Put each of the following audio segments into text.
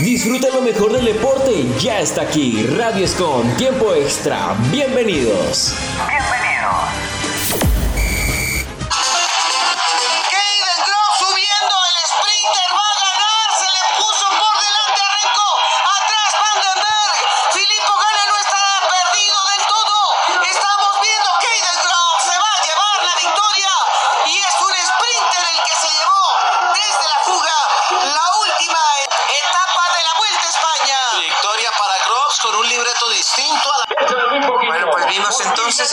Disfruta lo mejor del deporte, ya está aquí, Radio Escon, tiempo extra, bienvenidos.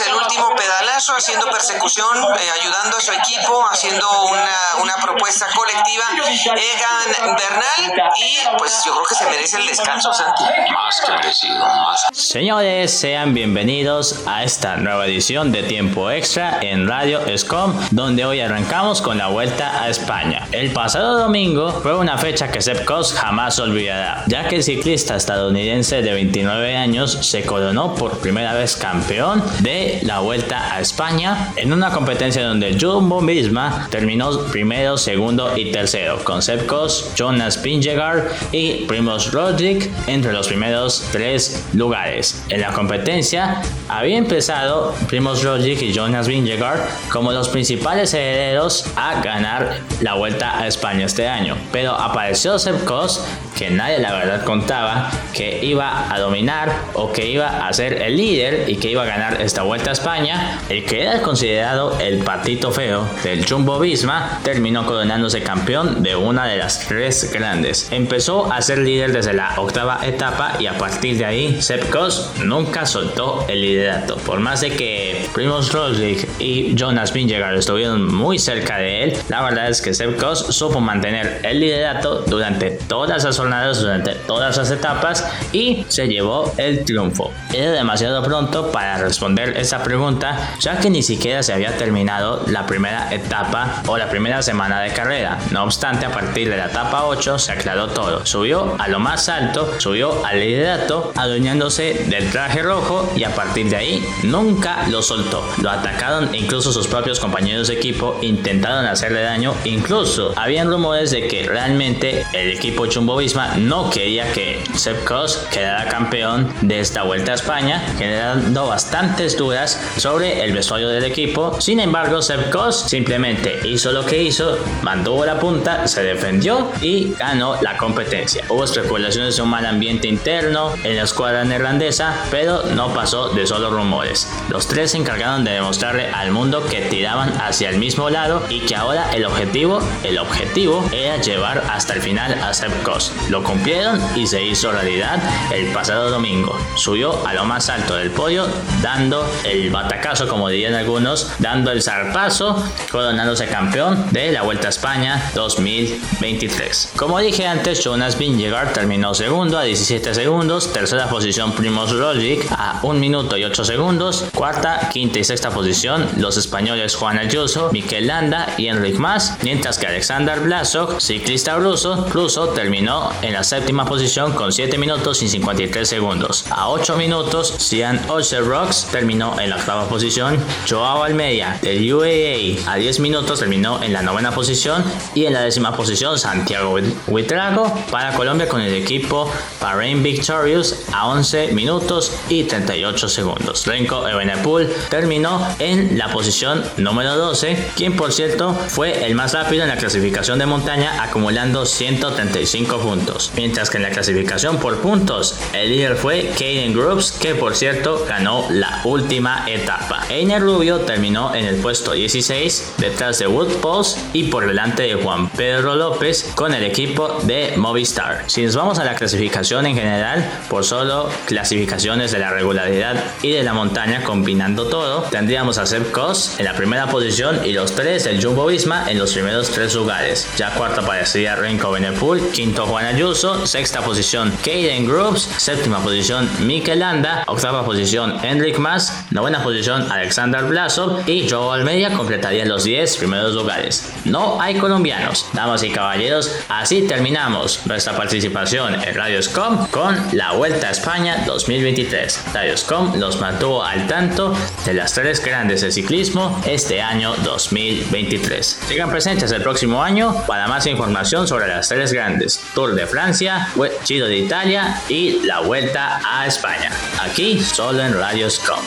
El último pedalazo, haciendo persecución, eh, ayudando a su equipo, haciendo una, una propuesta colectiva. Egan Bernal, y pues yo creo que se merece el descanso, Santi. Más que merecido, más. Señores, sean bienvenidos a esta nueva edición de Tiempo Extra en Radio Scom, donde hoy arrancamos con la vuelta a España. El pasado domingo fue una fecha que Sepp Kuss jamás olvidará, ya que el ciclista estadounidense de 29 años se coronó por primera vez campeón de la Vuelta a España en una competencia donde Jumbo misma terminó primero, segundo y tercero, con Sepkos, Jonas Vingegaard y Primoz Roglic entre los primeros tres lugares. En la competencia había empezado Primoz Roglic y Jonas Vingegaard como los principales herederos a ganar la Vuelta a España este año, pero apareció Sepkos que nadie la verdad contaba que iba a dominar o que iba a ser el líder y que iba a ganar esta vuelta a España, el que era considerado el patito feo del Jumbo Visma terminó coronándose campeón de una de las tres grandes. Empezó a ser líder desde la octava etapa y a partir de ahí Sepp Kuss nunca soltó el liderato. Por más de que Primoz Roglic y Jonas Vingegaard estuvieron muy cerca de él, la verdad es que Sepp Kuss supo mantener el liderato durante todas las durante todas las etapas y se llevó el triunfo. Era demasiado pronto para responder esa pregunta, ya que ni siquiera se había terminado la primera etapa o la primera semana de carrera. No obstante, a partir de la etapa 8 se aclaró todo. Subió a lo más alto, subió al liderato, adueñándose del traje rojo y a partir de ahí nunca lo soltó. Lo atacaron incluso sus propios compañeros de equipo, intentaron hacerle daño, incluso habían rumores de que realmente el equipo Chumbo No quería que Sepp Kuss quedara campeón de esta vuelta a España, generando bastantes dudas sobre el vestuario del equipo. Sin embargo, Sepp simplemente hizo lo que hizo, mantuvo la punta, se defendió y ganó la competencia. Hubo especulaciones de un mal ambiente interno en la escuadra neerlandesa, pero no pasó de solo rumores. Los tres se encargaron de demostrarle al mundo que tiraban hacia el mismo lado y que ahora el objetivo, el objetivo era llevar hasta el final a Sepp Kuss. Lo cumplieron y se hizo realidad el pasado domingo. Subió a lo más alto del podio dando el batacazo, como dirían algunos, dando el zarpazo, coronándose campeón de la Vuelta a España 2023. Como dije antes, Jonas Vingegaard terminó segundo a 17 segundos, tercera posición Primoz Roglic a 1 minuto y 8 segundos, cuarta, quinta y sexta posición los españoles Juan Ayuso, Mikel Landa y Enric Mas, mientras que Alexander Blasov, ciclista ruso, ruso terminó en la séptima posición con 7 minutos y 53 segundos. A 8 minutos, Sian Rocks terminó en la octava posición. Joao Almeida del UAA a 10 minutos terminó en la novena posición y en la décima posición Santiago Huitrago para Colombia con el equipo Bahrain Victorious a 11 minutos y 38 segundos. Renko Ebenepoel terminó en la posición número 12, quien por cierto fue el más rápido en la clasificación de montaña acumulando 135 puntos. Mientras que en la clasificación por puntos el líder fue Kaden Groups que por cierto ganó la última etapa. Einer Rubio terminó en el puesto 16 detrás de Wood Post y por delante de Juan Pedro López con el equipo de Movistar. Si nos vamos a la clasificación en general, por solo clasificaciones de la regularidad y de la montaña combinando todo, tendríamos a Seb Kos en la primera posición y los tres del Jumbo Visma en los primeros tres lugares. Ya cuarta aparecería Renko Benepool, quinto Juan Ayuso, sexta posición Kaden Groups, séptima posición Mikel Landa, octava posición Enric Mas, Novena posición Alexander Blasov y Joe Almeida completarían los 10 primeros lugares. No hay colombianos. Damas y caballeros, así terminamos nuestra participación en Radioscom con la Vuelta a España 2023. Radioscom los mantuvo al tanto de las tres grandes de ciclismo este año 2023. Sigan presentes el próximo año para más información sobre las tres grandes Tour de Francia, Chiro de Italia y la vuelta a España. Aquí solo en Radio Scom.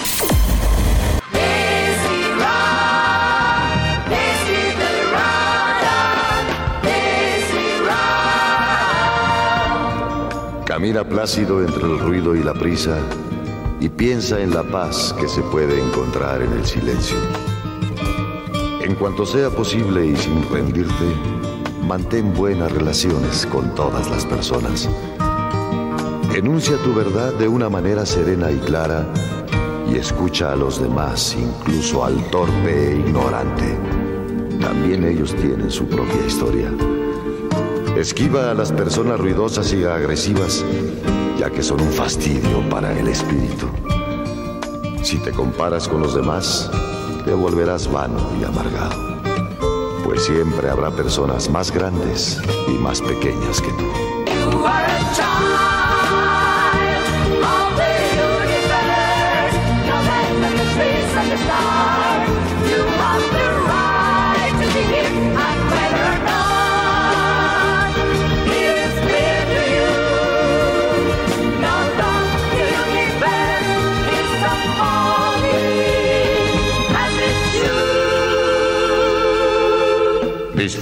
Camina plácido entre el ruido y la prisa y piensa en la paz que se puede encontrar en el silencio. En cuanto sea posible y sin rendirte, mantén buenas relaciones con todas las personas. Enuncia tu verdad de una manera serena y clara y escucha a los demás, incluso al torpe e ignorante. También ellos tienen su propia historia. Esquiva a las personas ruidosas y agresivas, ya que son un fastidio para el espíritu. Si te comparas con los demás, te volverás vano y amargado, pues siempre habrá personas más grandes y más pequeñas que tú.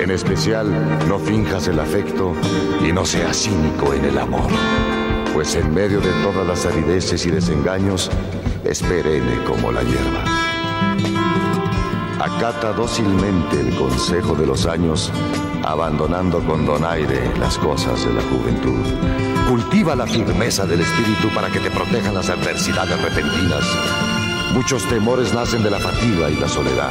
En especial, no finjas el afecto y no seas cínico en el amor, pues en medio de todas las arideces y desengaños, es perenne como la hierba. Acata dócilmente el consejo de los años, abandonando con donaire las cosas de la juventud. Cultiva la firmeza del espíritu para que te protejan las adversidades repentinas. Muchos temores nacen de la fatiga y la soledad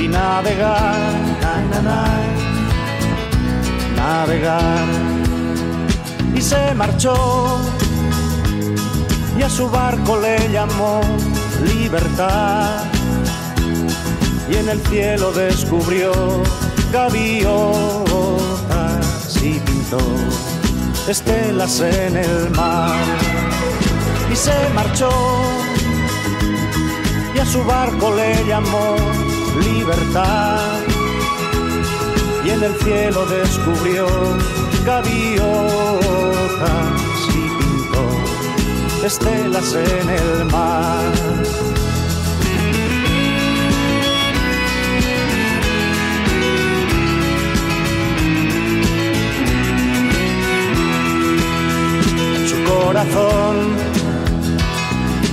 y navegar, navegar. Y se marchó y a su barco le llamó libertad y en el cielo descubrió gaviotas y pintó estelas en el mar y se marchó y a su barco le llamó libertad y en el cielo descubrió gaviotas y pintó estelas en el mar. En su corazón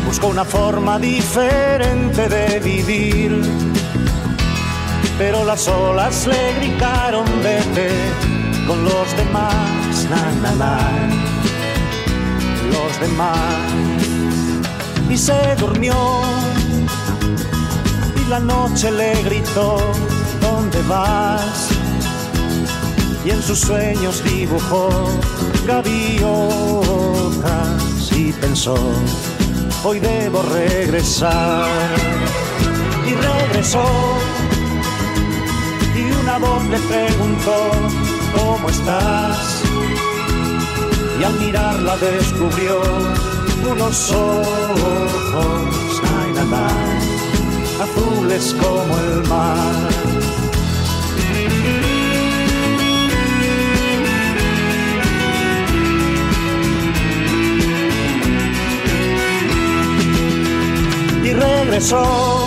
buscó una forma diferente de vivir pero las olas le gritaron vete con los demás, na, na, los demás. Y se durmió y la noche le gritó, ¿dónde vas? Y en sus sueños dibujó gaviotas y pensó, hoy debo regresar. Y regresó voz le preguntó, ¿cómo estás? Y al mirarla descubrió unos ojos, ay, azules como el mar. Y regresó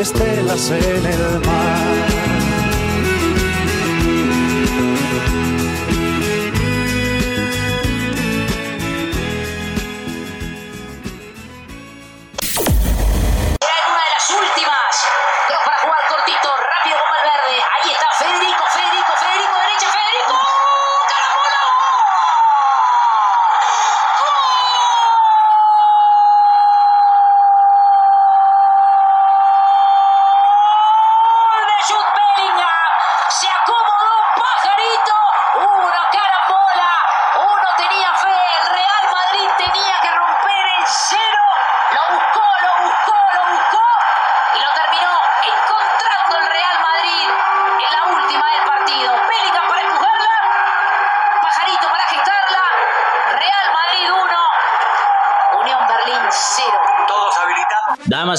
estelas en el mar.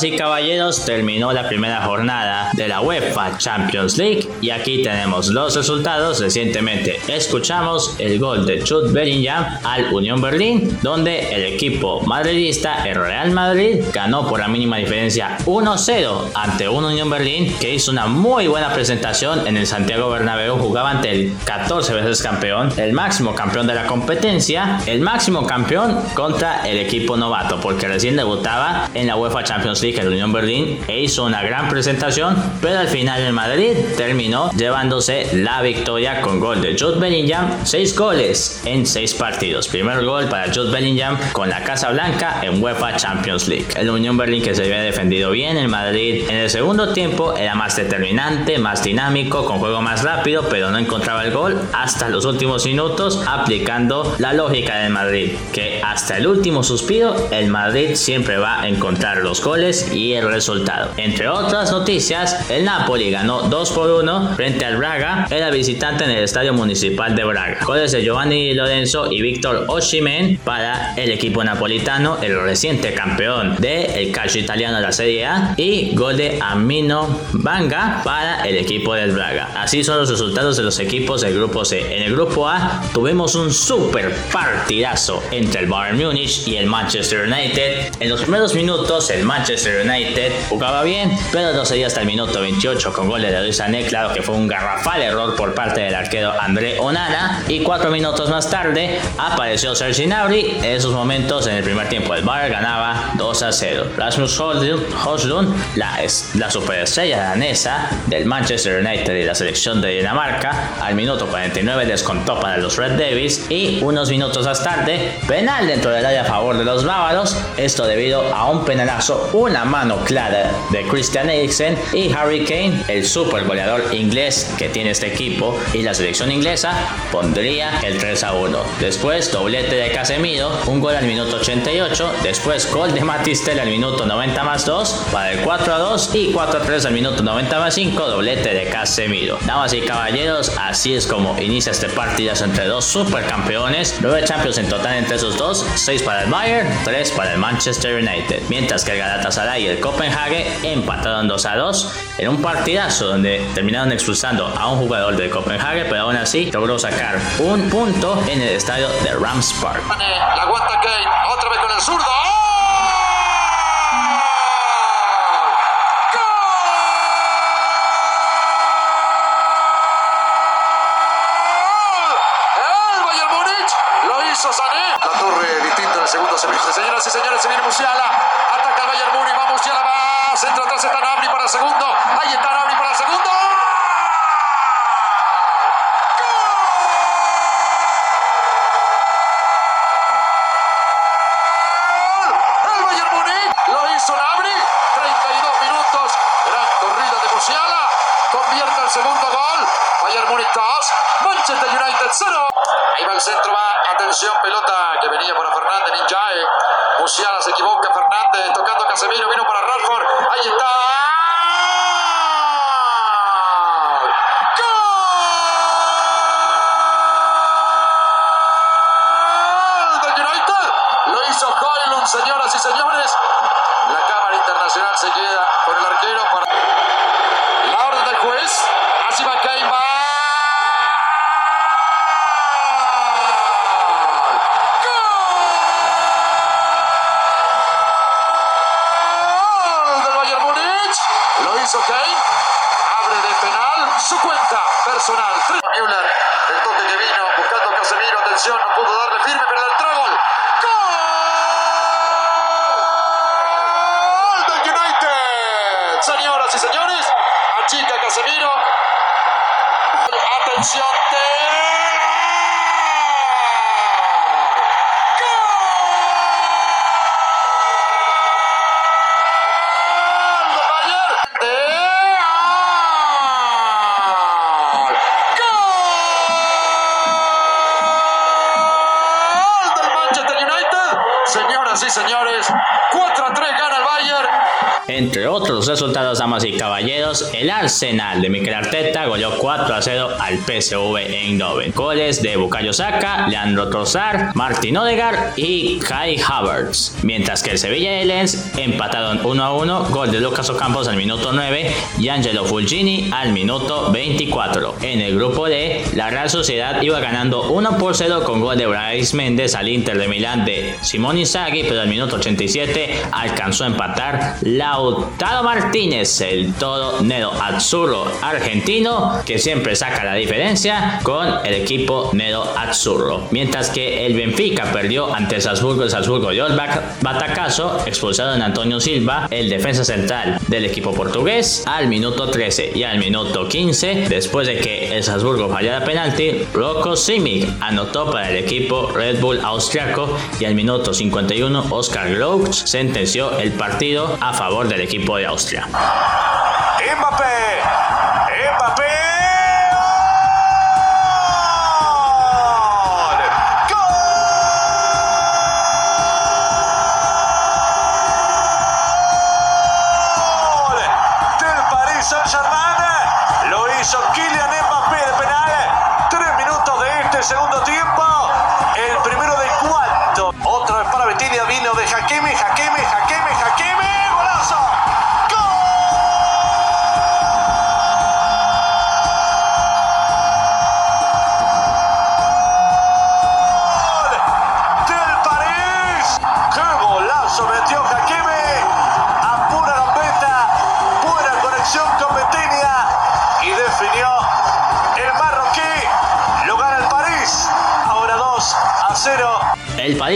Y caballeros, terminó la primera jornada de la UEFA Champions League y aquí tenemos los resultados. Recientemente escuchamos el gol de Jude Bellingham al Unión Berlín, donde el equipo madridista, el Real Madrid, ganó por la mínima diferencia 1-0 ante un Unión Berlín que hizo una muy buena presentación en el Santiago Bernabéu. Jugaba ante el 14 veces campeón, el máximo campeón de la competencia, el máximo campeón contra el equipo novato, porque recién debutaba en la UEFA Champions League, el Unión Berlín, e hizo una gran presentación, pero al final el Madrid terminó llevándose la victoria con gol de Jude Bellingham, 6 goles en 6 partidos. Primer gol para Jude Bellingham con la Casa Blanca en UEFA Champions League. El Unión Berlín que se había defendido bien, el Madrid en el segundo tiempo era más determinante, más dinámico, con juego más rápido, pero no encontraba el gol hasta los últimos minutos, aplicando la lógica del Madrid, que hasta el último suspiro el Madrid siempre va a encontrar los goles y el resultado. Entre otras noticias, el Napoli ganó 2 por 1 frente al Braga, era visitante en el Estadio Municipal de Braga. Goles de Giovanni Lorenzo y Víctor Oshimen para el equipo napolitano, el reciente campeón del el calcio italiano de la Serie A, y gol de Amino Banga para el equipo del Braga. Así son los resultados de los equipos del grupo C. En el grupo A tuvimos un super partidazo entre el Bayern Munich y el Manchester United. En los primeros minutos el Manchester United jugaba bien, pero no se hasta el minuto 28 con goles de Luis Sané, claro que fue un garrafal error por parte del arquero André Onana, y cuatro minutos más tarde apareció Sergi Gnabry, en esos momentos en el primer tiempo el Bayern ganaba 2 a 0. Rasmus Højlund, la, la superestrella danesa del Manchester United y la selección de Dinamarca, al minuto 49 descontó para los Red Devils y unos minutos más tarde, penal dentro del área a favor de los bávaros, esto debido a un penalazo, una mano clara de Christian Eriksen y Harry Kane, el super goleador inglés que tiene este equipo y la selección inglesa, pondría el 3 a 1. Después, doblete de Casemiro, un gol al minuto 88, después gol de Matistel al minuto 90 más 2, para el 4 a 2 y 4 a 3 al minuto 90 más 5, doblete de Casemiro. Damas y caballeros, así es como inicia este partidazo entre dos supercampeones, 9 Champions en total entre esos dos, 6 para el Bayern, 3 para el Manchester United, mientras que el Galatasaray y el Copenhague empataron 2 a 2 en un partidazo donde terminaron expulsando a un jugador del Copenhague, pero aún así logró sacar un punto en el estadio de Rams Park. Señores, Entre otros resultados, damas y caballeros, el Arsenal de Mikel Arteta goleó 4 a 0 al PSV Eindhoven. Goles de Bukayo Saka, Leandro Trossard, Martin Odegaard y Kai Havertz. Mientras que el Sevilla y el Lens empataron 1 a 1, gol de Lucas Ocampos al minuto 9 y Angelo Fulgini al minuto 24. En el grupo D, la Real Sociedad iba ganando 1 por 0 con gol de Brais Méndez al Inter de Milán de Simón Inzaghi, pero al minuto 87 alcanzó a empatar Lautaro Martínez, el todo Nero Azzurro argentino, que siempre saca la diferencia con el equipo Nero Azzurro. Mientras que el Benfica perdió ante Salzburgo, el Salzburgo dio el batacazo, expulsaron a Antonio Silva, el defensa central del equipo portugués, al minuto 13 y al minuto 15, después de que el Salzburgo fallara penalti, Rocco Simic anotó para el equipo Red Bull austriaco y al minuto 51 Oscar Grouch sentenció el partido a favor del equipo de Austria. Mbappé. Mbappé. Saint-Germain. Lo hizo Kylian Mbappé de penal. Tres minutos de este segundo tiempo.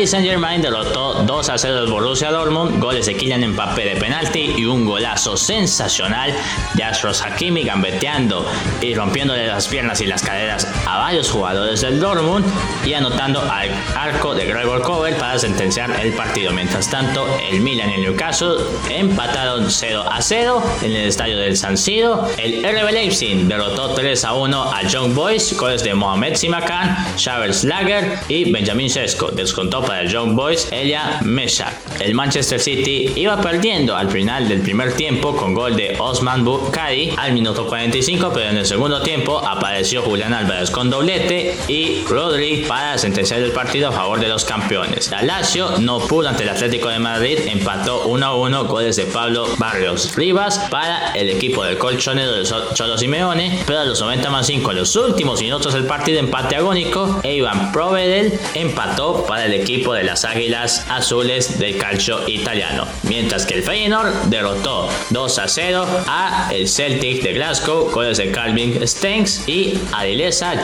Paris Saint Germain derrotó 2 a 0 al Borussia Dortmund, goles de Kylian Mbappé de penalti y un golazo sensacional de Astros Hakimi gambeteando y rompiéndole las piernas y las caderas a varios jugadores del Dortmund y anotando al arco de Gregor Cover para sentenciar el partido. Mientras tanto, el Milan y el Newcastle empataron 0 a 0 en el estadio del San Siro. El RB Leipzig derrotó 3 a 1 a Young Boys, goles de Mohamed Simakan, Xaver Lager y Benjamin Sesko descontó para el Young Boys Elia Meshak. El Manchester City iba perdiendo al final del primer tiempo con gol de Osman Bukhari al minuto 45, pero en el segundo tiempo apareció Julián Álvarez con doblete y Rodri para sentenciar el partido a favor de los campeones. La Lazio no pudo ante el Atlético de Madrid, empató 1 a 1 goles de Pablo Barrios Rivas para el equipo del colchonero de Cholo Simeone, pero a los 90 más 5 en los últimos minutos del partido empate agónico e Iván Provedel empató para el equipo de las Águilas Azules del calcio italiano, mientras que el Feyenoord derrotó 2 a 0 a el Celtic de Glasgow, goles de Calvin Stengs y Adilesa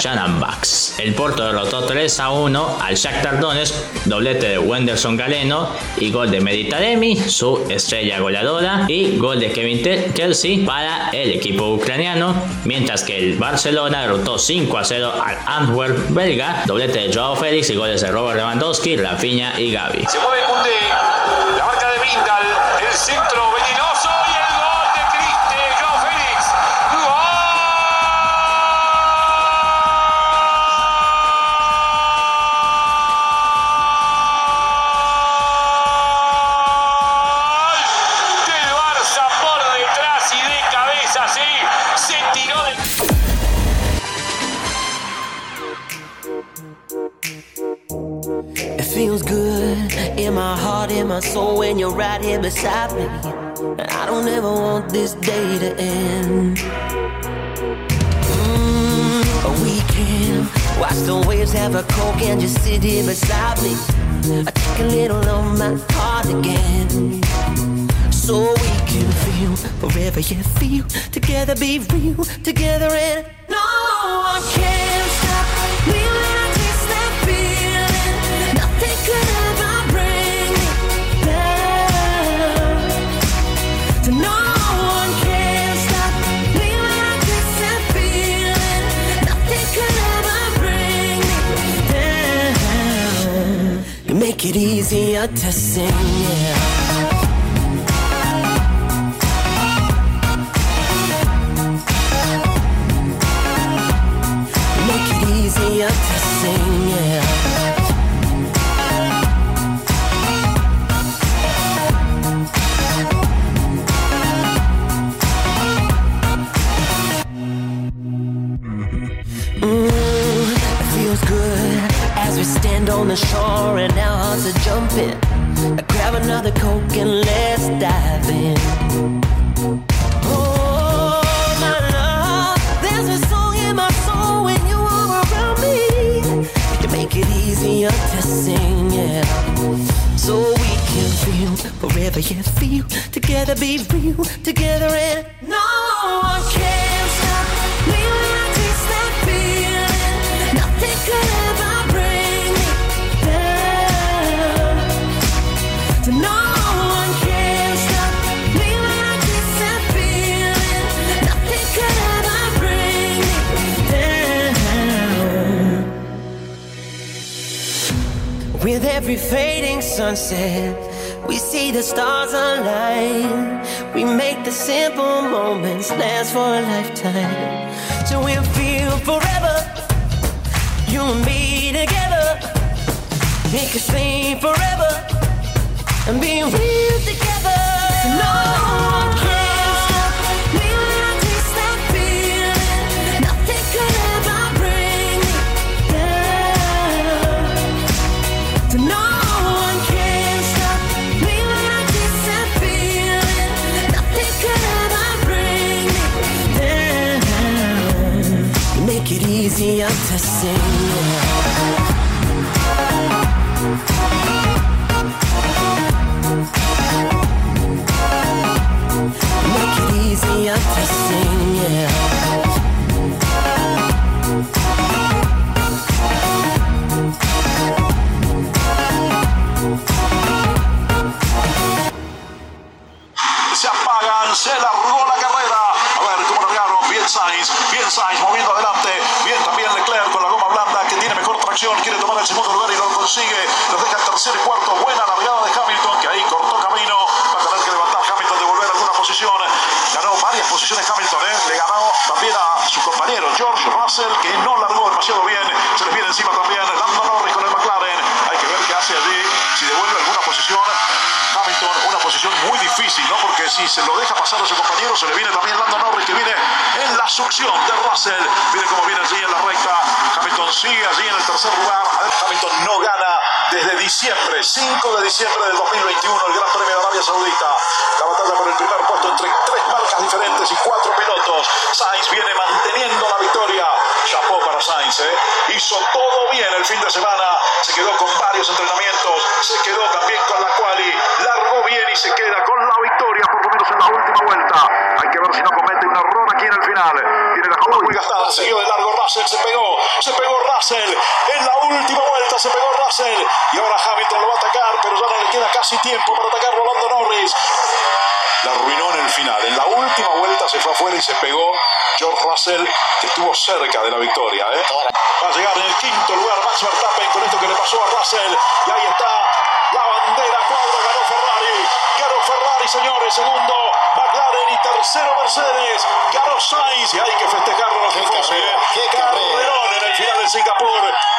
El Porto derrotó 3 a 1 al Shakhtar Donetsk, doblete de Wenderson Galeno y gol de Meditaremi, su estrella goleadora, y gol de Kevin Kelsey para el equipo ucraniano, mientras que el Barcelona derrotó 5 a 0 al Antwerp belga, doblete de Joao Félix y goles de Robert Lewandowski, Rafinha y Gaby. You're right here beside me. I don't ever want this day to end. Mm, we can watch the waves have a coke and just sit here beside me. I take a little of my heart again. So we can feel forever, yeah, feel together, be real together, and no one can stop me Make it easier to sing, yeah. Forever, yeah, feel together, be real together, and no one can stop me when I taste that feeling. Nothing could ever bring me down. No one can stop me when I taste that feeling. Nothing could ever bring me down. With every fading sunset, the stars align. We make the simple moments last for a lifetime. So we'll feel forever, you and me together. Make could stay forever and be real together. No easier to sing. easier to sing, yeah. Quiere tomar el segundo lugar y lo consigue. Los deja tercer y cuarto. Buena largada de Hamilton, que ahí cortó camino. Va a tener que levantar Hamilton, devolver alguna posición. Ganó varias posiciones Hamilton, ¿eh? le ganó también a su compañero George Russell, que no largó demasiado bien. Se les viene encima también Lando Norris con el McLaren. Hay que ver qué hace allí, si devuelve alguna posición. Hamilton, una posición muy difícil, ¿no? Porque si se lo deja pasar a su compañero, se le viene también Lando Norris, que viene en la succión de Russell. Miren cómo viene allí en la recta. Hamilton sigue allí en el tercer lugar. Hamilton no gana desde diciembre, 5 de diciembre del 2021, el Gran Premio de Arabia Saudita. La batalla por el primer puesto entre tres marcas diferentes y cuatro pilotos. Sainz viene manteniendo la victoria. Chapó para Sainz, ¿eh? hizo todo bien el fin de semana. Se quedó con varios entrenamientos, se quedó también con la quali, largó bien y se queda con la victoria, por lo menos en la última vuelta. Hay que ver si no comete un error aquí en el final. Tiene la cola muy gastada, siguió de largo Russell, se pegó, se pegó Russell. En la última vuelta se pegó Russell. Y ahora Hamilton lo va a atacar, pero ya le queda casi tiempo para atacar Rolando Norris. La arruinó en el final. En la última vuelta se fue afuera y se pegó George Russell, que estuvo cerca de la victoria. ¿eh? Va a llegar en el quinto lugar Max Verstappen con esto que le pasó a Russell. Y ahí está la bandera cuadro, ganó Ferrari. Ganó Ferrari, señores. Segundo, McLaren y tercero Mercedes. Ganó Sainz y hay que festejarlo los. Carrerón en el final de Singapur.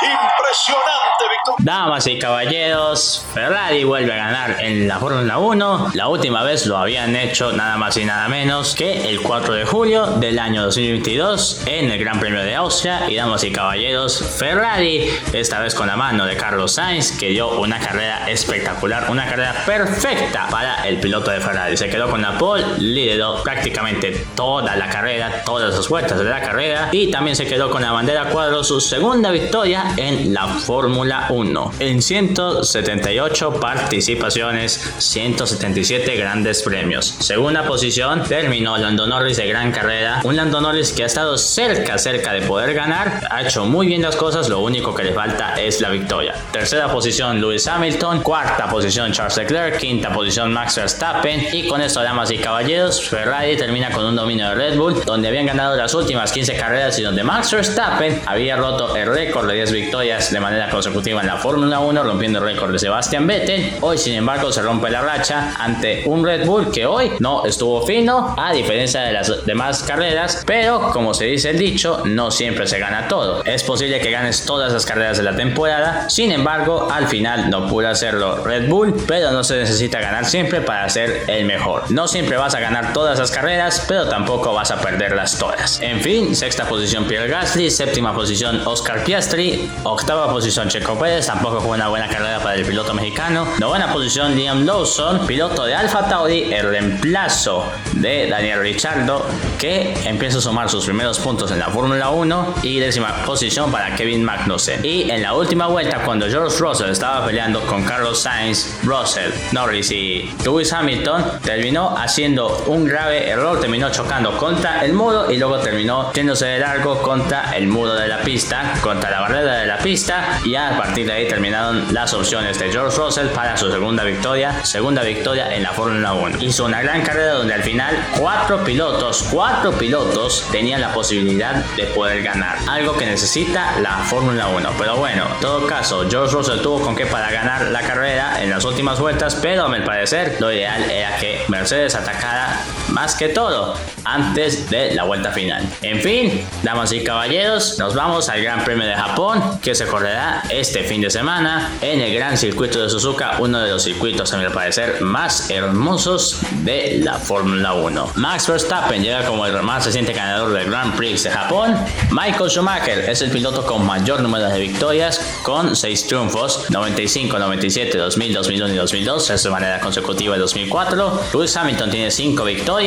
Impresionante victoria. Damas y caballeros, Ferrari vuelve a ganar en la Fórmula 1. La última vez lo habían hecho nada más y nada menos que el 4 de julio del año 2022 en el Gran Premio de Austria. Y damas y caballeros, Ferrari, esta vez con la mano de Carlos Sainz, que dio una carrera espectacular, una carrera perfecta para el piloto de Ferrari. Se quedó con la lideró prácticamente toda la carrera, todas las vueltas de la carrera y también se quedó con la bandera cuadro su segunda victoria en la Fórmula 1. En 178 participaciones, 177 grandes premios. Segunda posición terminó Lando Norris de gran carrera. Un Lando Norris que ha estado cerca, cerca de poder ganar. Ha hecho muy bien las cosas, lo único que le falta es la victoria. Tercera posición Lewis Hamilton. Cuarta posición Charles Leclerc. Quinta posición Max Verstappen. Y con esto, damas y caballeros, Ferrari termina con un dominio de Red Bull, donde habían ganado las últimas 15 carreras y donde Max Verstappen había roto el récord de 10 victorias de manera consecutiva en la Fórmula 1, rompiendo el récord de Sebastian Vettel. Hoy, sin embargo, se rompe la racha ante un Red Bull que hoy no estuvo fino, a diferencia de las demás carreras, pero como se dice el dicho, no siempre se gana todo. Es posible que ganes todas las carreras de la temporada, sin embargo, al final no pudo hacerlo Red Bull, pero no se necesita ganar siempre para ser el mejor. No siempre vas a ganar todas las carreras, pero tampoco vas a perderlas todas. En fin, sexta posición Pierre Gasly, séptima posición Oscar Piastri, octava posición Checo Pérez, tampoco fue una buena carrera para el piloto mexicano, novena posición Liam Lawson, piloto de Alfa Tauri, el reemplazo de Daniel Ricciardo, que empieza a sumar sus primeros puntos en la Fórmula 1 y décima posición para Kevin Magnussen. Y en la última vuelta, cuando George Russell estaba peleando con Carlos Sainz, Russell, Norris y Lewis Hamilton, terminó haciendo un grave error, terminó chocando contra el muro y luego terminó yéndose de largo contra el muro de la pista, contra la barrera de la pista y a partir de ahí terminaron las opciones de George Russell para su segunda victoria, segunda victoria en la Fórmula 1. Hizo una gran carrera donde al final cuatro pilotos, cuatro pilotos tenían la posibilidad de poder ganar, algo que necesita la Fórmula 1. Pero bueno, en todo caso, George Russell tuvo con qué para ganar la carrera en las últimas vueltas, pero a mi parecer lo ideal era que Mercedes atacara más que todo antes de la vuelta final. En fin, damas y caballeros, nos vamos al Gran Premio de Japón que se correrá este fin de semana en el Gran Circuito de Suzuka, uno de los circuitos a mi parecer más hermosos de la Fórmula 1. Max Verstappen llega como el más reciente ganador del Grand Prix de Japón. Michael Schumacher es el piloto con mayor número de victorias con 6 triunfos, 95, 97, 2000, 2001 y 2002, es de manera consecutiva en 2004. Lewis Hamilton tiene 5 victorias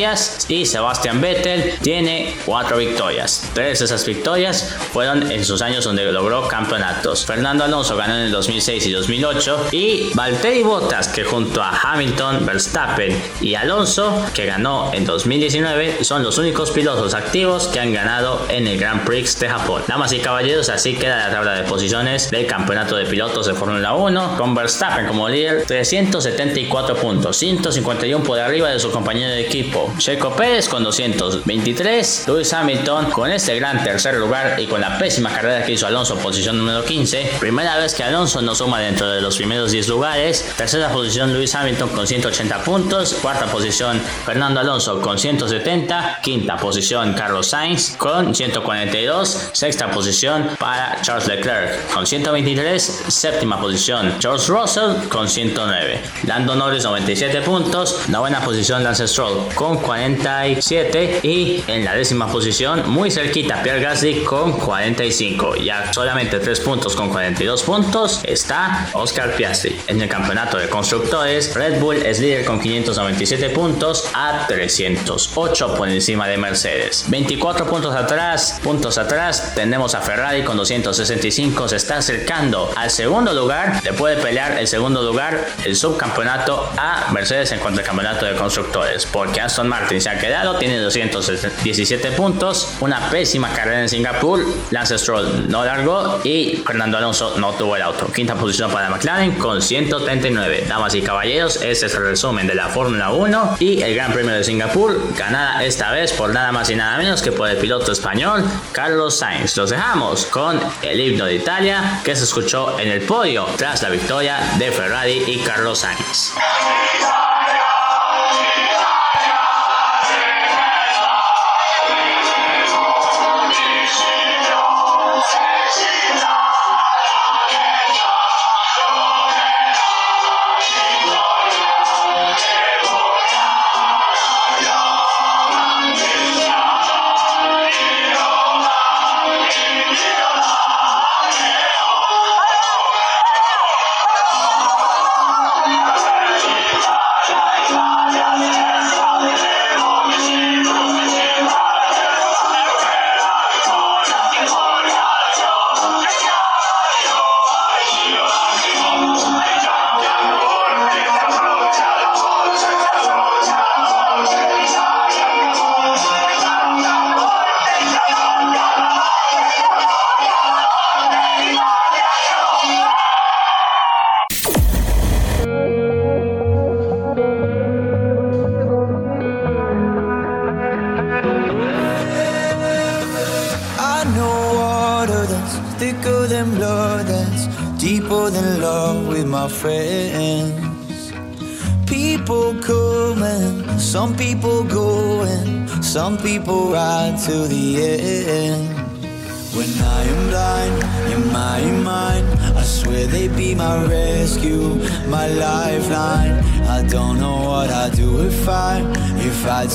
y Sebastian Vettel tiene 4 victorias. Tres de esas victorias fueron en sus años donde logró campeonatos. Fernando Alonso ganó en el 2006 y 2008 y Valtteri Bottas que junto a Hamilton, Verstappen y Alonso que ganó en 2019 son los únicos pilotos activos que han ganado en el Grand Prix de Japón. Damas y caballeros, así queda la tabla de posiciones del campeonato de pilotos de Fórmula 1 con Verstappen como líder 374 puntos, 151 por arriba de su compañero de equipo Checo. Pérez con 223. Lewis Hamilton con este gran tercer lugar y con la pésima carrera que hizo Alonso, posición número 15. Primera vez que Alonso no suma dentro de los primeros 10 lugares. Tercera posición Lewis Hamilton con 180 puntos. Cuarta posición Fernando Alonso con 170. Quinta posición Carlos Sainz con 142. Sexta posición para Charles Leclerc con 123. Séptima posición George Russell con 109. Lando Norris 97 puntos. Novena posición Lance Stroll con 47. Y en la décima posición, muy cerquita, Pierre Gasly con 45. Ya solamente 3 puntos con 42 puntos está Oscar Piastri. En el campeonato de constructores, Red Bull es líder con 597 puntos a 308 por encima de Mercedes. 24 puntos atrás, puntos atrás, tenemos a Ferrari con 265. Se está acercando al segundo lugar. Le puede pelear el segundo lugar, el subcampeonato a Mercedes en cuanto al campeonato de constructores. Porque Martin se ha quedado, tiene 217 puntos. Una pésima carrera en Singapur. Lance Stroll no largó y Fernando Alonso no tuvo el auto. Quinta posición para McLaren con 139. Damas y caballeros, este es el resumen de la Fórmula 1 y el Gran Premio de Singapur, ganada esta vez por nada más y nada menos que por el piloto español Carlos Sainz. Los dejamos con el himno de Italia que se escuchó en el podio tras la victoria de Ferrari y Carlos Sainz.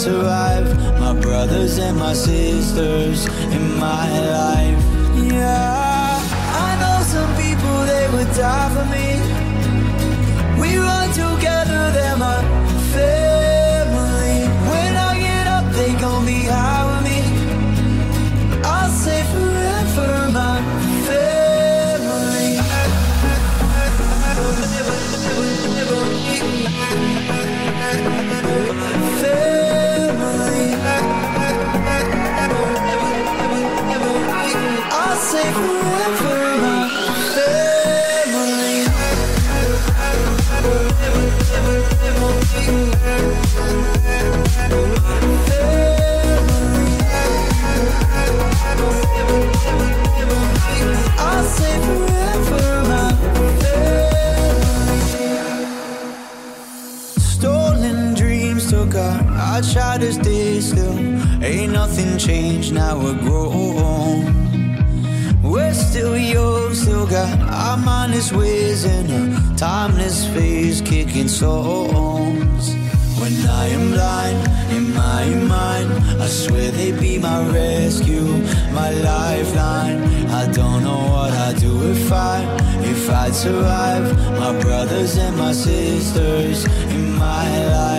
Survive. My brothers and my sisters in my life. Changed, now we're grown. We're still young, still got our mindless ways and a timeless phase kicking songs. When I am blind in my mind, I swear they'd be my rescue, my lifeline. I don't know what I'd do if I, if I'd survive. My brothers and my sisters in my life.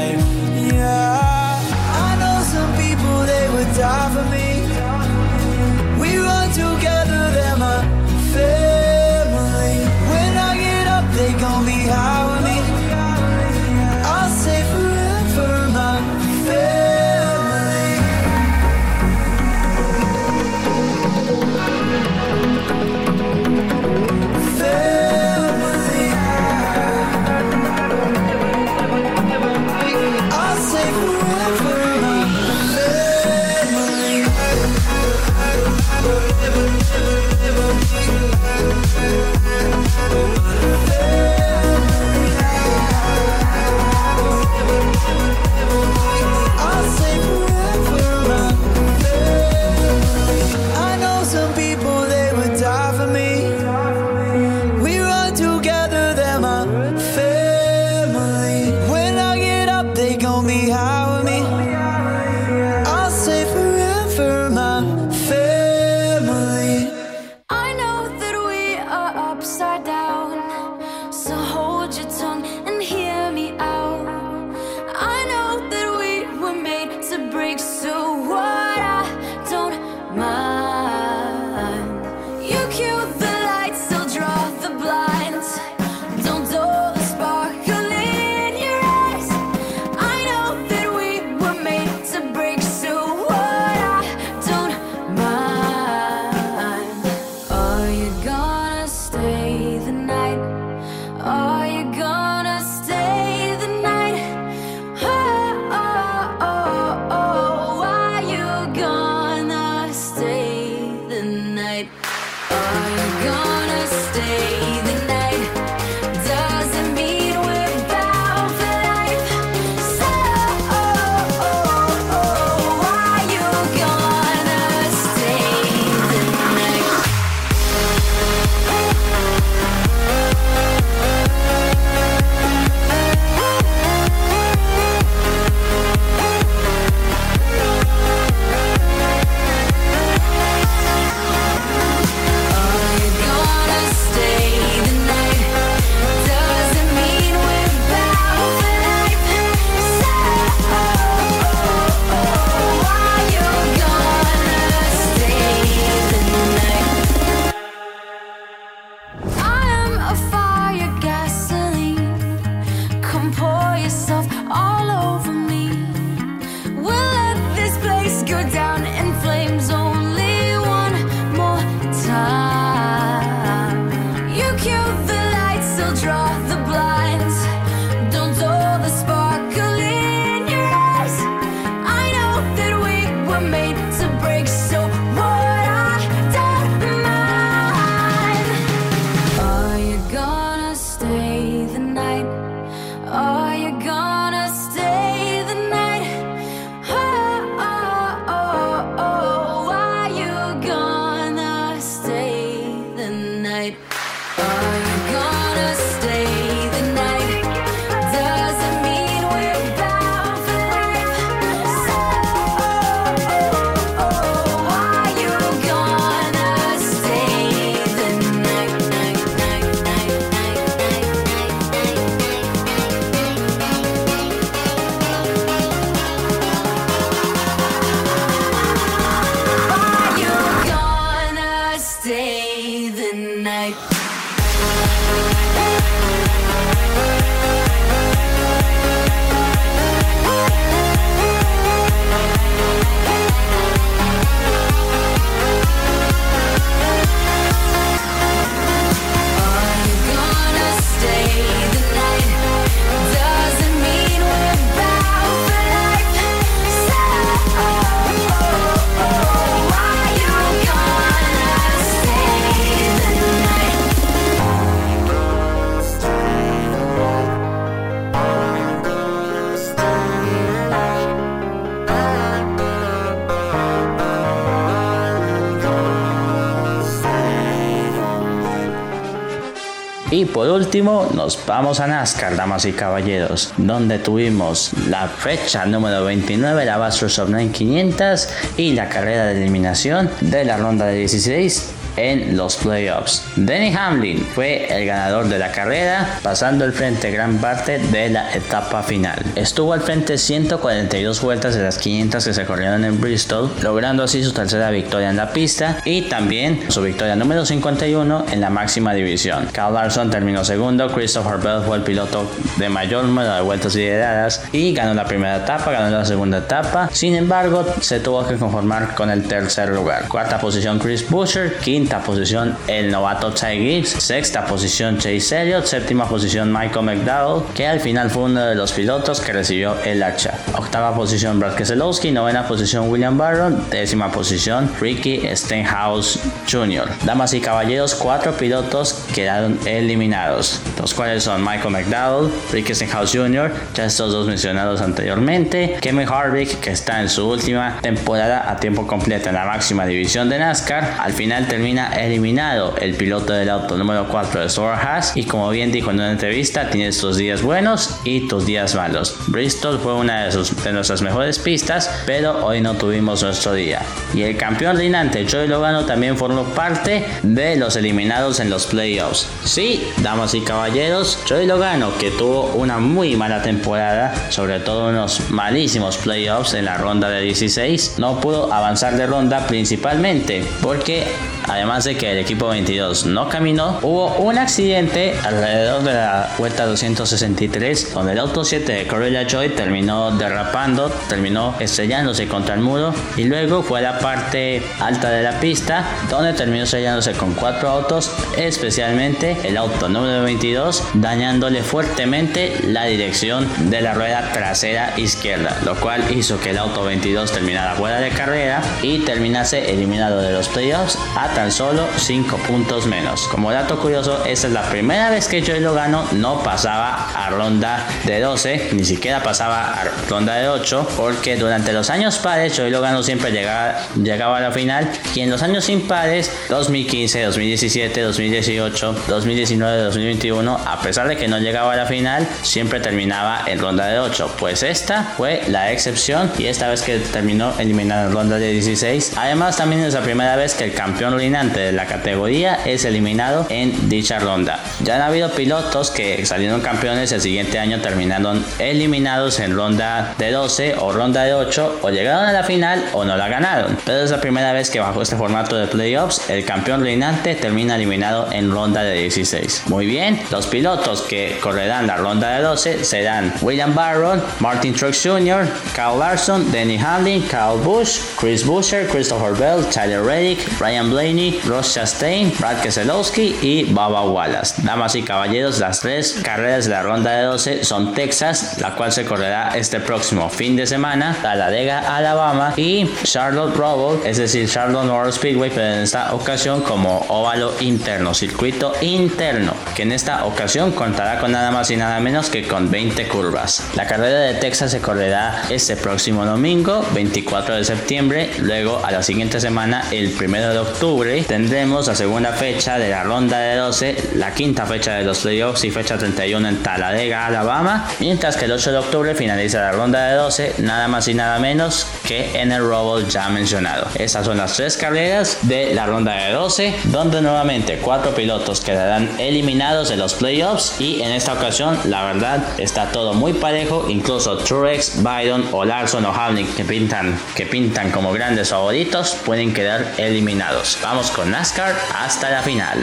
Último, nos vamos a NASCAR, damas y caballeros, donde tuvimos la fecha número 29, la Bastrop of 9500 y la carrera de eliminación de la ronda de 16 en los playoffs. Denny Hamlin fue el ganador de la carrera, pasando al frente gran parte de la etapa final. Estuvo al frente 142 vueltas de las 500 que se corrieron en Bristol, logrando así su tercera victoria en la pista y también su victoria número 51 en la máxima división. Carl Larson terminó segundo, Christopher Bell fue el piloto de mayor número de vueltas lideradas y ganó la primera etapa, ganó la segunda etapa. Sin embargo, se tuvo que conformar con el tercer lugar. Cuarta posición Chris Buescher, quinta posición el novato Ty Gibbs, sexta posición Chase Elliott, séptima posición Michael McDowell, que al final fue uno de los pilotos que recibió el hacha. Octava posición Brad Keselowski, novena posición William Barron, décima posición Ricky Stenhouse Jr. Damas y caballeros, cuatro pilotos quedaron eliminados, los cuales son Michael McDowell, Ricky Stenhouse Jr., ya estos dos mencionados anteriormente, Kevin Harvick, que está en su última temporada a tiempo completo en la máxima división de NASCAR, al final termina eliminado el piloto del auto número 4 de Sora Haas y como bien dijo en una entrevista, tienes tus días buenos y tus días malos. Bristol fue una de, sus, de nuestras mejores pistas, pero hoy no tuvimos nuestro día. Y el campeón reinante Joey Logano también formó parte de los eliminados en los playoffs. Sí, damas y caballeros, Joey Logano que tuvo una muy mala temporada, sobre todo unos malísimos playoffs en la ronda de 16, no pudo avanzar de ronda principalmente porque además de que el equipo 22 no caminó, hubo un accidente alrededor de la vuelta 263 donde el auto 7 de Corella Joy terminó derrapando, terminó estrellándose contra el muro y luego fue a la parte alta de la pista donde terminó estrellándose con cuatro autos, especialmente el auto número 22, dañándole fuertemente la dirección de la rueda trasera izquierda, lo cual hizo que el auto 22 terminara fuera de carrera y terminase eliminado de los playoffs tan solo 5 puntos menos. Como dato curioso, esta es la primera vez que Joey Logano no pasaba a ronda de 12, ni siquiera pasaba a ronda de 8, porque durante los años pares Joey Logano siempre llegaba, llegaba a la final y en los años impares 2015, 2017, 2018, 2019, 2021, a pesar de que no llegaba a la final, siempre terminaba en ronda de 8. Pues esta fue la excepción y esta vez que terminó eliminado en ronda de 16. Además, también es la primera vez que el campeón reinante de la categoría es eliminado en dicha ronda. Ya han habido pilotos que salieron campeones el siguiente año terminaron eliminados en ronda de 12 o ronda de 8 o llegaron a la final o no la ganaron. Pero es la primera vez que bajo este formato de playoffs el campeón reinante termina eliminado en ronda de 16. Muy bien, los pilotos que correrán la ronda de 12 serán William Barron, Martin Truex Jr., Kyle Larson, Denny Hamlin, Kyle Busch, Chris Buescher, Christopher Bell, Tyler Reddick, Ryan Blaney, Ross Chastain, Brad Keselowski y Baba Wallace. Damas y caballeros, las tres carreras de la ronda de 12 son Texas, la cual se correrá este próximo fin de semana, Talladega, Alabama y Charlotte Roval, es decir, Charlotte Motor Speedway, pero en esta ocasión como óvalo interno, circuito interno, que en esta ocasión contará con nada más y nada menos que con 20 curvas. La carrera de Texas se correrá este próximo domingo, 24 de septiembre, luego a la siguiente semana, el 1 de octubre, tendremos la segunda fecha de la ronda de 12, la quinta fecha de los playoffs y fecha 31 en Talladega, Alabama, mientras que el 8 de octubre finaliza la ronda de 12, nada más y nada menos que en el Roval ya mencionado. Esas son las tres carreras de la ronda de 12, donde nuevamente cuatro pilotos quedarán eliminados de los playoffs y en esta ocasión la verdad está todo muy parejo, incluso Truex, Byron o Larson o Hamlin que pintan, que pintan como grandes favoritos pueden quedar eliminados. Vamos con NASCAR hasta la final.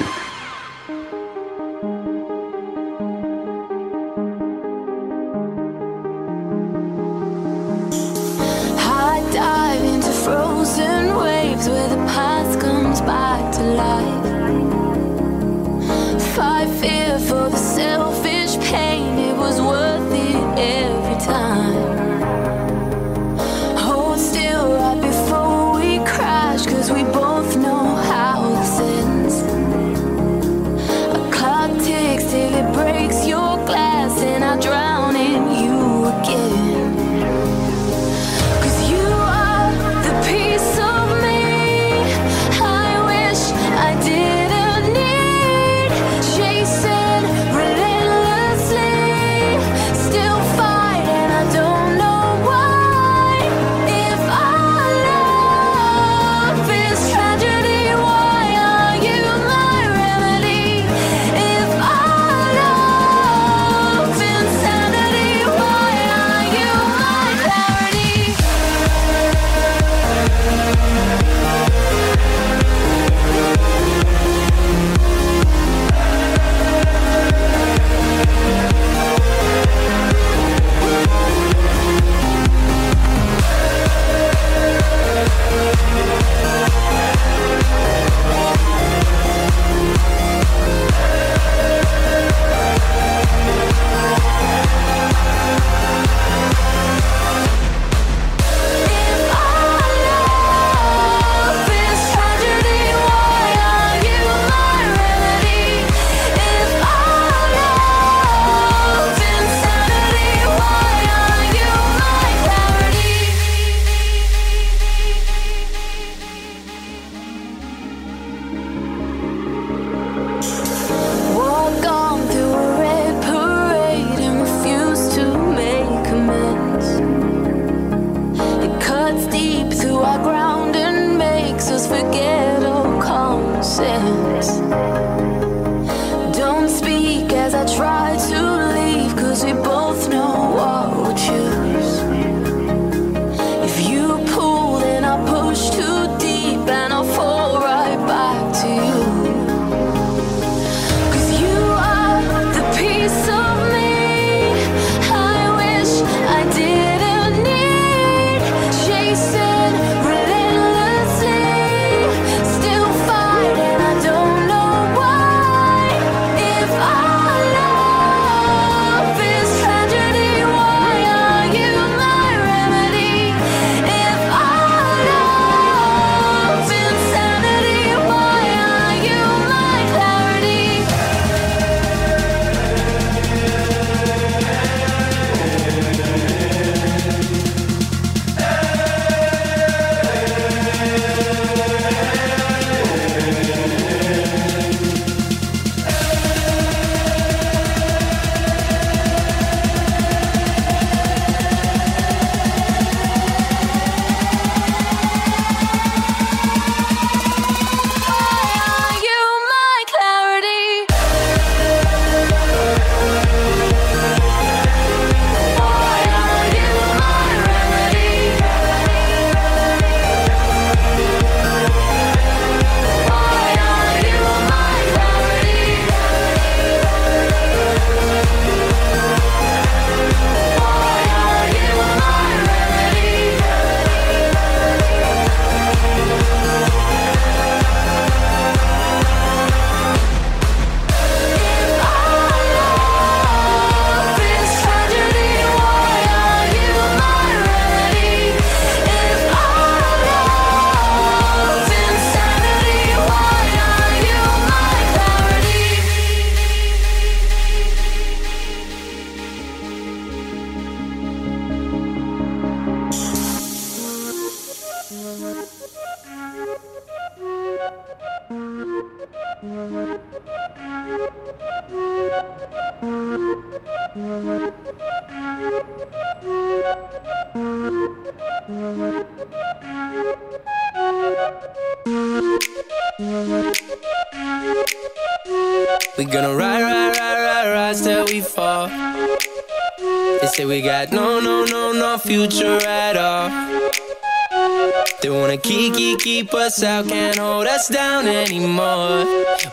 us out, can't hold us down anymore.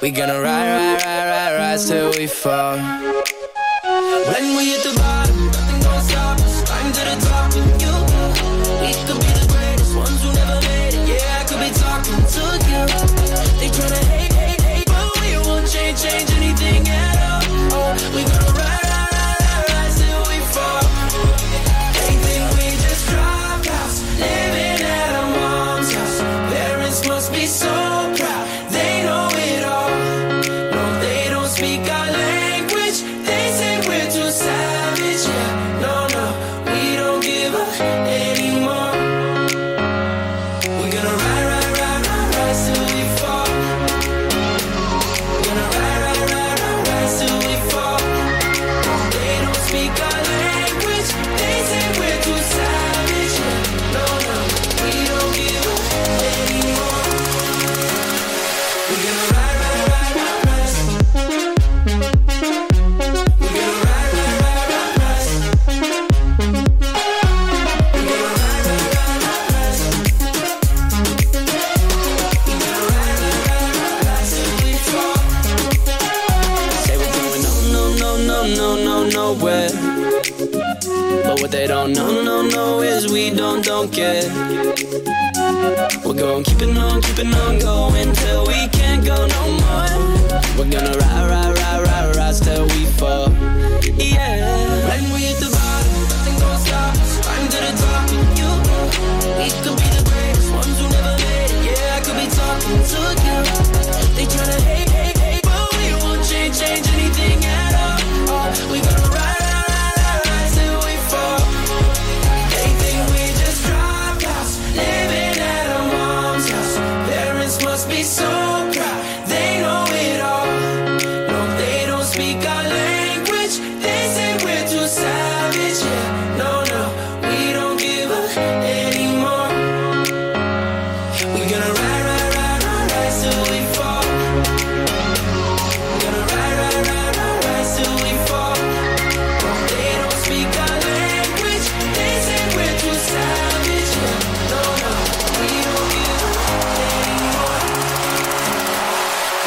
We gonna ride, ride, ride, ride, rise till we fall.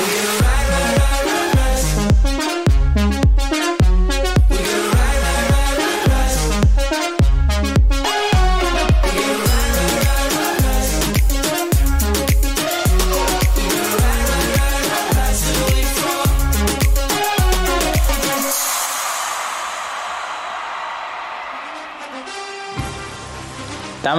you.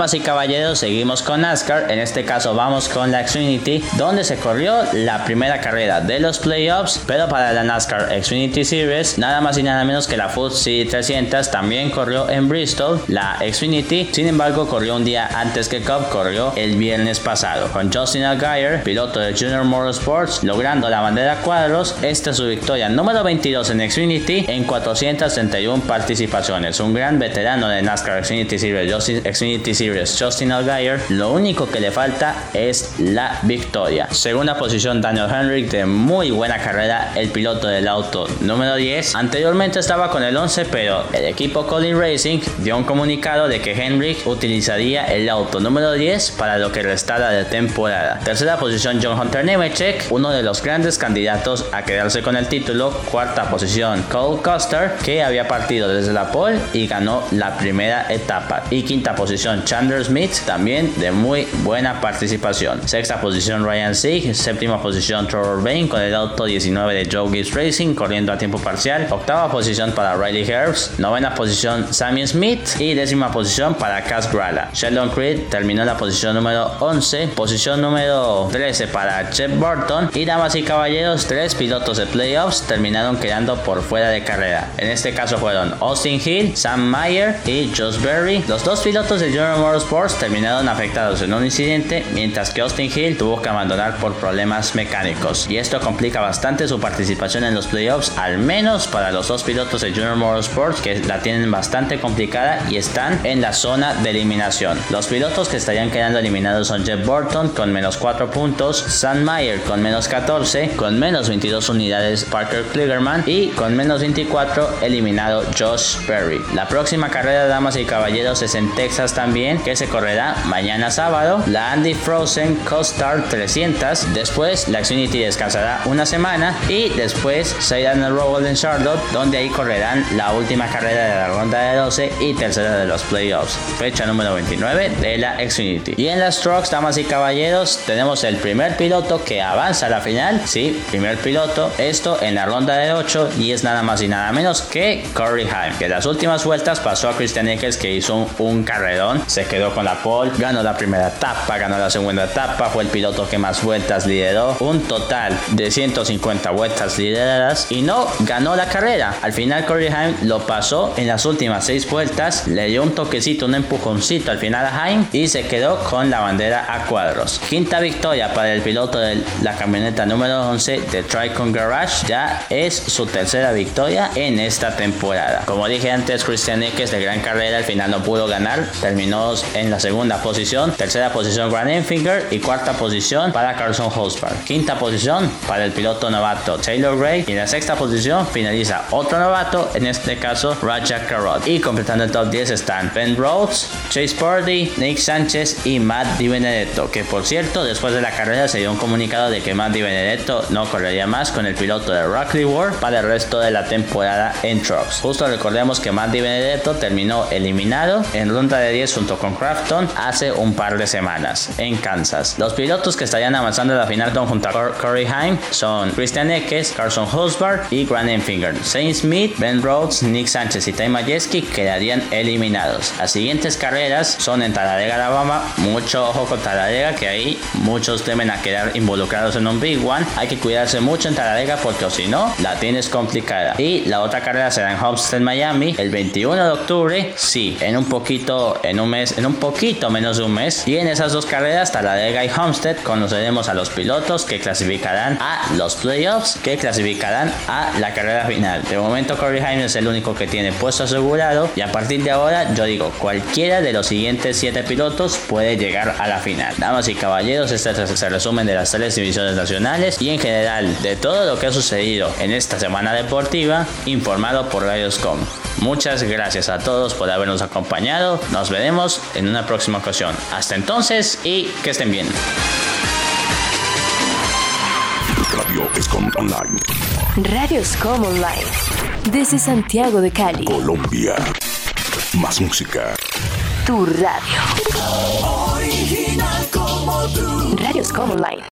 Damas y caballeros, seguimos con NASCAR. En este caso vamos con la Xfinity, donde se corrió la primera carrera de los playoffs, pero para la NASCAR Xfinity Series, nada más y nada menos que la Fuji 300 también corrió en Bristol, la Xfinity. Sin embargo, corrió un día antes que Cup, corrió el viernes pasado, con Justin Allgaier, piloto de Junior Motorsports, logrando la bandera cuadros. Esta es su victoria número 22 en Xfinity en 431 participaciones. Un gran veterano de NASCAR Xfinity Series, Justin, Xfinity Series, Justin Allgaier. Lo único que le falta es la victoria. Segunda posición, Daniel Henrik de muy buena carrera, el piloto del auto número 10. Anteriormente estaba con el 11, pero el equipo Colin Racing dio un comunicado de que Henrik utilizaría el auto número 10 para lo que restara de temporada. Tercera posición, John Hunter Nemechek, uno de los grandes candidatos a quedarse con el título. Cuarta posición, Cole Custer, que había partido desde la pole y ganó la primera etapa. Y quinta posición, Chandler Smith, también de muy buena participación. Sexta posición, Ryan Sieg. Séptima posición, Trevor Bain con el auto 19 de Joe Gibbs Racing, corriendo a tiempo parcial. Octava posición para Riley Herbst. Novena posición, Sammy Smith. Y décima posición para Cass Grala. Sheldon Creed terminó la posición número 11. Posición número 13 para Jeff Burton. Y damas y caballeros, tres pilotos de playoffs terminaron quedando por fuera de carrera. En este caso fueron Austin Hill, Sam Mayer y Josh Berry. Los dos pilotos de General Motorsports terminaron afectados en un incidente, mientras que Austin Hill tuvo que abandonar por problemas mecánicos. Y esto complica bastante su participación en los playoffs, al menos para los dos pilotos de Junior Motorsports que la tienen bastante complicada y están en la zona de eliminación. Los pilotos que estarían quedando eliminados son Jeff Burton con menos 4 puntos, Sam Mayer con menos 14, con menos 22 unidades Parker Kligerman y con menos 24 eliminado Josh Perry. La próxima carrera, damas y caballeros, es en Texas también, que se correrá mañana sábado, la Andy Frozen Co-Star 300. Después, la Xfinity descansará una semana y después se irán al Roval en Charlotte, donde ahí correrán la última carrera de la ronda de 12 y tercera de los playoffs, fecha número 29 de la Xfinity. Y en las trucks, damas y caballeros, tenemos el primer piloto que avanza a la final, sí, primer piloto, esto en la ronda de 8 y es nada más y nada menos que Corey Haim, que las últimas vueltas pasó a Christian Eckes que hizo un, un carrerón, se quedó con la pole, ganó la primera etapa, ganó la segunda etapa, fue el piloto que más vueltas lideró, un total de 150 vueltas lideradas y no ganó la carrera. Al final Corey Haim lo pasó en las últimas 6 vueltas, le dio un toquecito, un empujoncito al final a Haim y se quedó con la bandera a cuadros. Quinta victoria para el piloto de la camioneta número 11 de Tricon Garage, ya es su tercera victoria en esta temporada. Como dije antes, Christian Eckes de gran carrera al final no pudo ganar, terminó en la segunda posición, tercera posición Grant Enfinger y cuarta posición para Carson Hosberg. Quinta posición para el piloto novato Taylor Gray y en la sexta posición finaliza otro novato, en este caso Raja Carrot. Y completando el top 10 están Ben Rhodes, Chase Purdy, Nick Sánchez y Matt Di Benedetto, que por cierto después de la carrera se dio un comunicado de que Matt Di Benedetto no correría más con el piloto de Rockley World para el resto de la temporada en Trucks. Justo recordemos que Matt Di Benedetto terminó eliminado en ronda de 10 junto con Crafton hace un par de semanas en Kansas. Los pilotos que estarían avanzando a la final junto a Corey Haim son Christian Eckes, Carson Hosberg y Grant Enfinger. Saint Smith, Ben Rhodes, Nick Sánchez y Ty Majeski quedarían eliminados. Las siguientes carreras son en Talladega, Alabama. Mucho ojo con Talladega, que ahí muchos temen a quedar involucrados en un Big One. Hay que cuidarse mucho en Talladega porque si no, la tienes complicada. Y la otra carrera será en Homestead, Miami, el 21 de octubre. Sí, en un poquito, en un mes, en un poquito menos de un mes. Y en esas dos carreras, Talladega y Homestead, conoceremos a los pilotos que clasificarán a los playoffs, que clasificarán a la carrera final. De momento, Corey Haim es el único que tiene puesto asegurado. Y a partir de ahora, yo digo, cualquiera de los siguientes 7 pilotos puede llegar a la final. Damas y caballeros, este es el resumen de las tres divisiones nacionales y en general de todo lo que ha sucedido en esta semana deportiva, informado por Radioscom. Muchas gracias a todos por habernos acompañado. Nos veremos en una próxima ocasión. Hasta entonces y que estén bien. Radio Escom Online. Radio Scom Online. Desde Santiago de Cali. Colombia. Más música. Tu radio. Original como tú. Radio Scom Online.